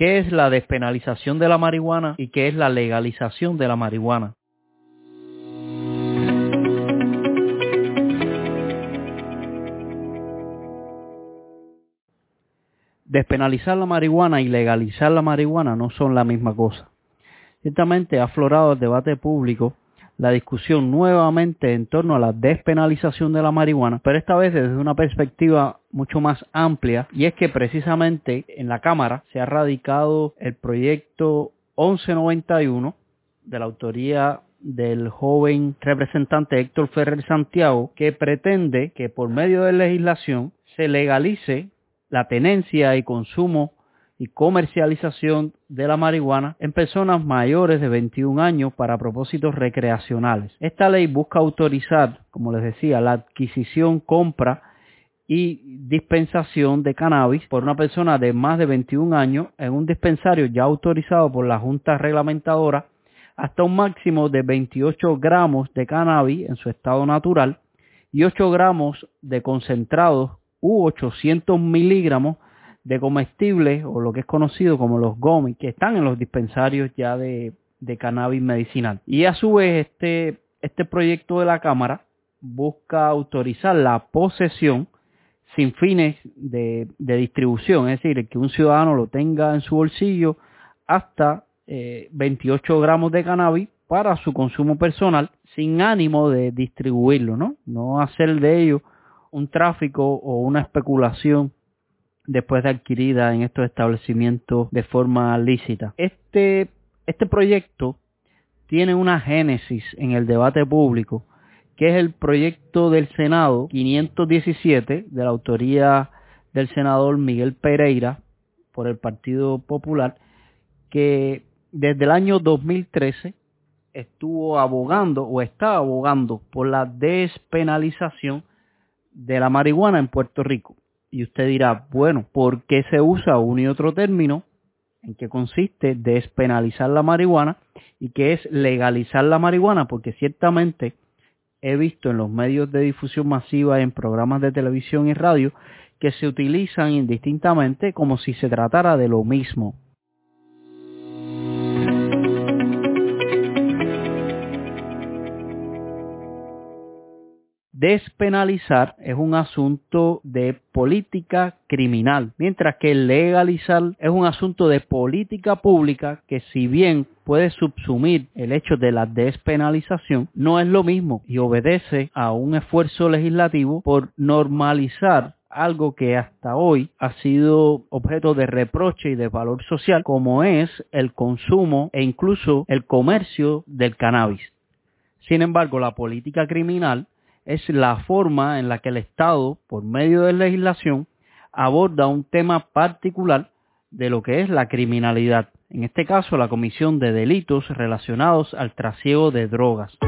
¿Qué es la despenalización de la marihuana y qué es la legalización de la marihuana? Despenalizar la marihuana y legalizar la marihuana no son la misma cosa. Ciertamente ha aflorado el debate público la discusión nuevamente en torno a la despenalización de la marihuana, pero esta vez desde una perspectiva mucho más amplia y es que precisamente en la Cámara se ha radicado el proyecto 1191 de la autoría del joven representante Héctor Ferrer Santiago que pretende que por medio de legislación se legalice la tenencia y consumo y comercialización de la marihuana en personas mayores de 21 años para propósitos recreacionales. Esta ley busca autorizar, como les decía, la adquisición, compra y dispensación de cannabis por una persona de más de 21 años en un dispensario ya autorizado por la Junta Reglamentadora hasta un máximo de 28 gramos de cannabis en su estado natural y 8 gramos de concentrados u 800 miligramos de comestibles o lo que es conocido como los gomis que están en los dispensarios ya de, cannabis medicinal. Y a su vez este, este proyecto de la Cámara busca autorizar la posesión sin fines de, distribución, es decir, que un ciudadano lo tenga en su bolsillo hasta 28 eh, gramos de cannabis para su consumo personal sin ánimo de distribuirlo, ¿no? No hacer de ello un tráfico o una especulación después de adquirida en estos establecimientos de forma lícita. Este, este proyecto tiene una génesis en el debate público, que es el proyecto del Senado 517 de la autoría del senador Miguel Pereira por el Partido Popular, que desde el año 2013 estuvo abogando o está abogando por la despenalización de la marihuana en Puerto Rico. Y usted dirá, bueno, ¿por qué se usa un y otro término? ¿En qué consiste despenalizar la marihuana? ¿Y qué es legalizar la marihuana? Porque ciertamente he visto en los medios de difusión masiva, en programas de televisión y radio, que se utilizan indistintamente como si se tratara de lo mismo. Despenalizar es un asunto de política criminal, mientras que legalizar es un asunto de política pública que si bien puede subsumir el hecho de la despenalización, no es lo mismo y obedece a un esfuerzo legislativo por normalizar algo que hasta hoy ha sido objeto de reproche y de valor social, como es el consumo e incluso el comercio del cannabis. Sin embargo, la política criminal es la forma en la que el Estado, por medio de legislación, aborda un tema particular de lo que es la criminalidad, en este caso la comisión de delitos relacionados al trasiego de drogas.